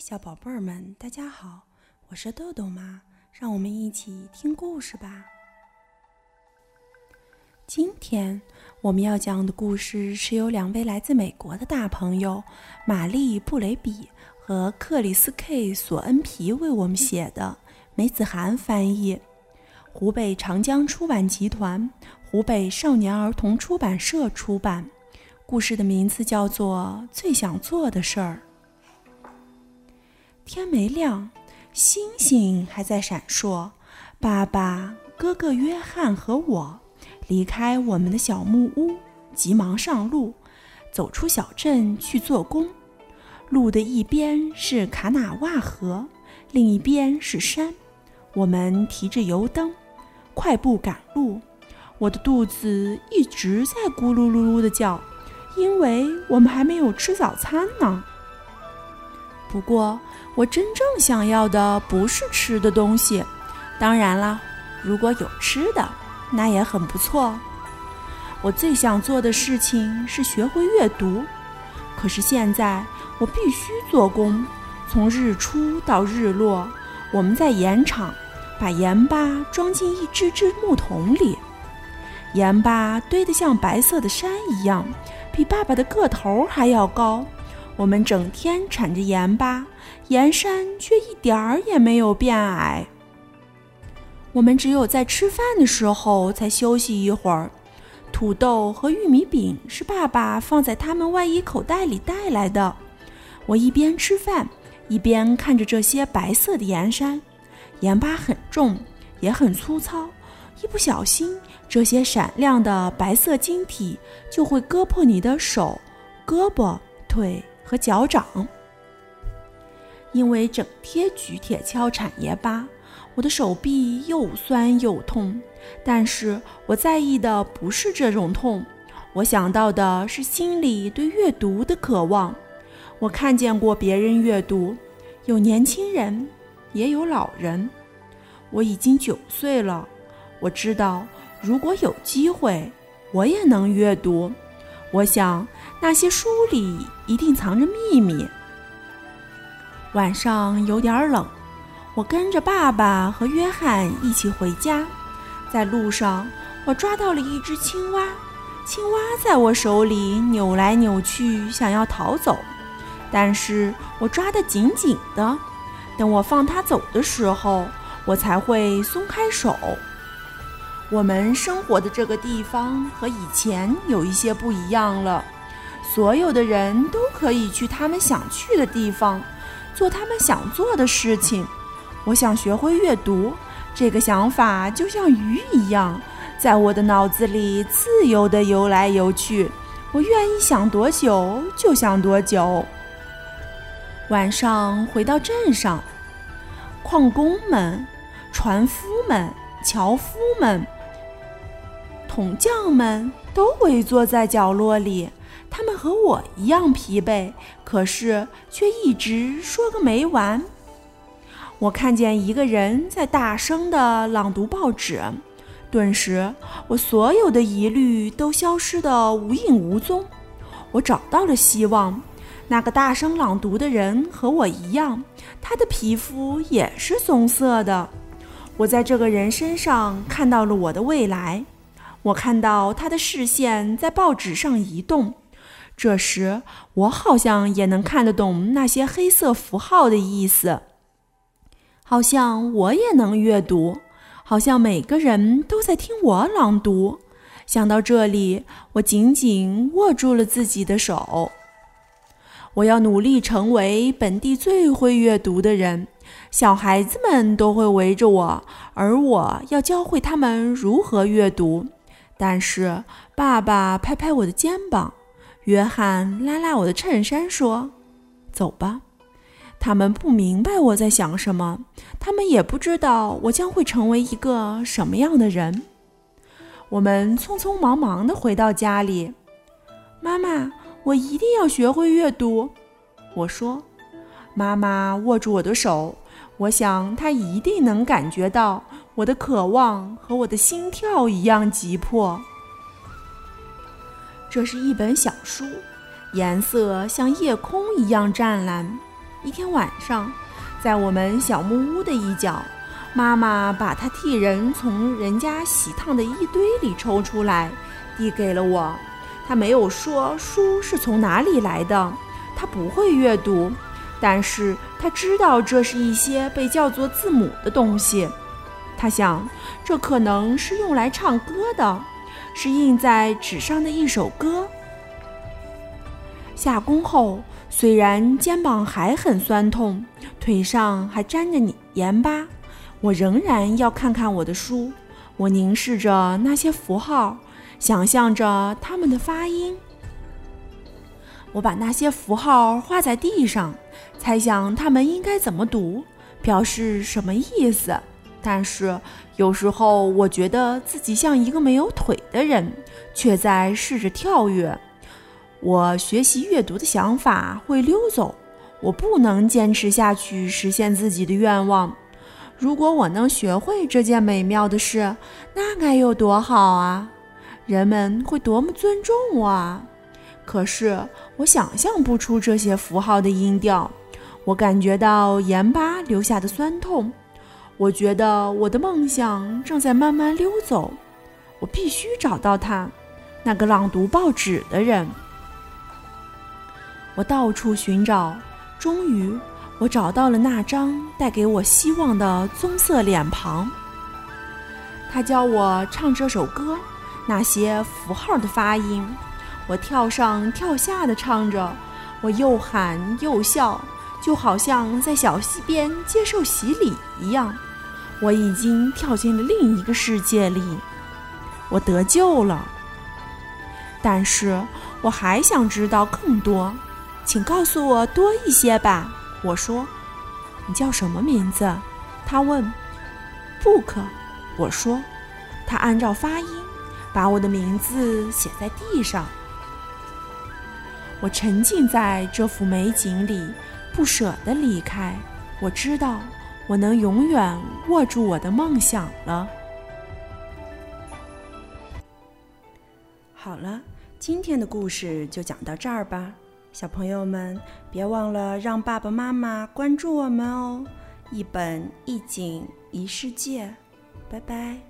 小宝贝儿们，大家好，我是豆豆妈，让我们一起听故事吧。今天我们要讲的故事是由两位来自美国的大朋友玛丽·布雷比和克里斯 ·K· 索恩皮为我们写的，梅子涵翻译，湖北长江出版集团、湖北少年儿童出版社出版。故事的名字叫做《最想做的事儿》。天没亮，星星还在闪烁。爸爸、哥哥约翰和我离开我们的小木屋，急忙上路，走出小镇去做工。路的一边是卡纳瓦河，另一边是山。我们提着油灯，快步赶路。我的肚子一直在咕噜噜噜的叫，因为我们还没有吃早餐呢。不过，我真正想要的不是吃的东西。当然了，如果有吃的，那也很不错。我最想做的事情是学会阅读。可是现在我必须做工，从日出到日落。我们在盐场把盐巴装进一只只木桶里，盐巴堆得像白色的山一样，比爸爸的个头还要高。我们整天铲着盐巴，盐山却一点儿也没有变矮。我们只有在吃饭的时候才休息一会儿。土豆和玉米饼是爸爸放在他们外衣口袋里带来的。我一边吃饭，一边看着这些白色的盐山。盐巴很重，也很粗糙，一不小心，这些闪亮的白色晶体就会割破你的手、胳膊、腿。和脚掌，因为整天举铁锹铲盐巴，我的手臂又酸又痛。但是我在意的不是这种痛，我想到的是心里对阅读的渴望。我看见过别人阅读，有年轻人，也有老人。我已经九岁了，我知道，如果有机会，我也能阅读。我想，那些书里一定藏着秘密。晚上有点冷，我跟着爸爸和约翰一起回家。在路上，我抓到了一只青蛙，青蛙在我手里扭来扭去，想要逃走，但是我抓得紧紧的。等我放它走的时候，我才会松开手。我们生活的这个地方和以前有一些不一样了。所有的人都可以去他们想去的地方，做他们想做的事情。我想学会阅读，这个想法就像鱼一样，在我的脑子里自由地游来游去。我愿意想多久就想多久。晚上回到镇上，矿工们、船夫们、樵夫们。铜匠们都围坐在角落里，他们和我一样疲惫，可是却一直说个没完。我看见一个人在大声地朗读报纸，顿时我所有的疑虑都消失得无影无踪。我找到了希望，那个大声朗读的人和我一样，他的皮肤也是棕色的。我在这个人身上看到了我的未来。我看到他的视线在报纸上移动，这时我好像也能看得懂那些黑色符号的意思，好像我也能阅读，好像每个人都在听我朗读。想到这里，我紧紧握住了自己的手。我要努力成为本地最会阅读的人，小孩子们都会围着我，而我要教会他们如何阅读。但是，爸爸拍拍我的肩膀，约翰拉拉我的衬衫，说：“走吧。”他们不明白我在想什么，他们也不知道我将会成为一个什么样的人。我们匆匆忙忙地回到家里。妈妈，我一定要学会阅读。我说。妈妈握住我的手，我想他一定能感觉到。我的渴望和我的心跳一样急迫。这是一本小书，颜色像夜空一样湛蓝。一天晚上，在我们小木屋的一角，妈妈把她替人从人家洗烫的一堆里抽出来，递给了我。她没有说书是从哪里来的，她不会阅读，但是他知道这是一些被叫做字母的东西。他想，这可能是用来唱歌的，是印在纸上的一首歌。下工后，虽然肩膀还很酸痛，腿上还沾着盐巴，我仍然要看看我的书。我凝视着那些符号，想象着它们的发音。我把那些符号画在地上，猜想它们应该怎么读，表示什么意思。但是有时候，我觉得自己像一个没有腿的人，却在试着跳跃。我学习阅读的想法会溜走，我不能坚持下去实现自己的愿望。如果我能学会这件美妙的事，那该有多好啊！人们会多么尊重我啊！可是我想象不出这些符号的音调，我感觉到盐巴留下的酸痛，我觉得我的梦想正在慢慢溜走。我必须找到他，那个朗读报纸的人。我到处寻找，终于，我找到了那张带给我希望的棕色脸庞。他教我唱这首歌，那些符号的发音。我跳上跳下的唱着，我又喊又笑，就好像在小溪边接受洗礼一样。我已经跳进了另一个世界里，我得救了。但是我还想知道更多。请告诉我多一些吧。我说：“你叫什么名字？”他问。“Book。”我说。他按照发音把我的名字写在地上。我沉浸在这幅美景里，不舍得离开。我知道我能永远握住我的梦想了。好了，今天的故事就讲到这儿吧。小朋友们，别忘了让爸爸妈妈关注我们哦！一本一景一世界，拜拜。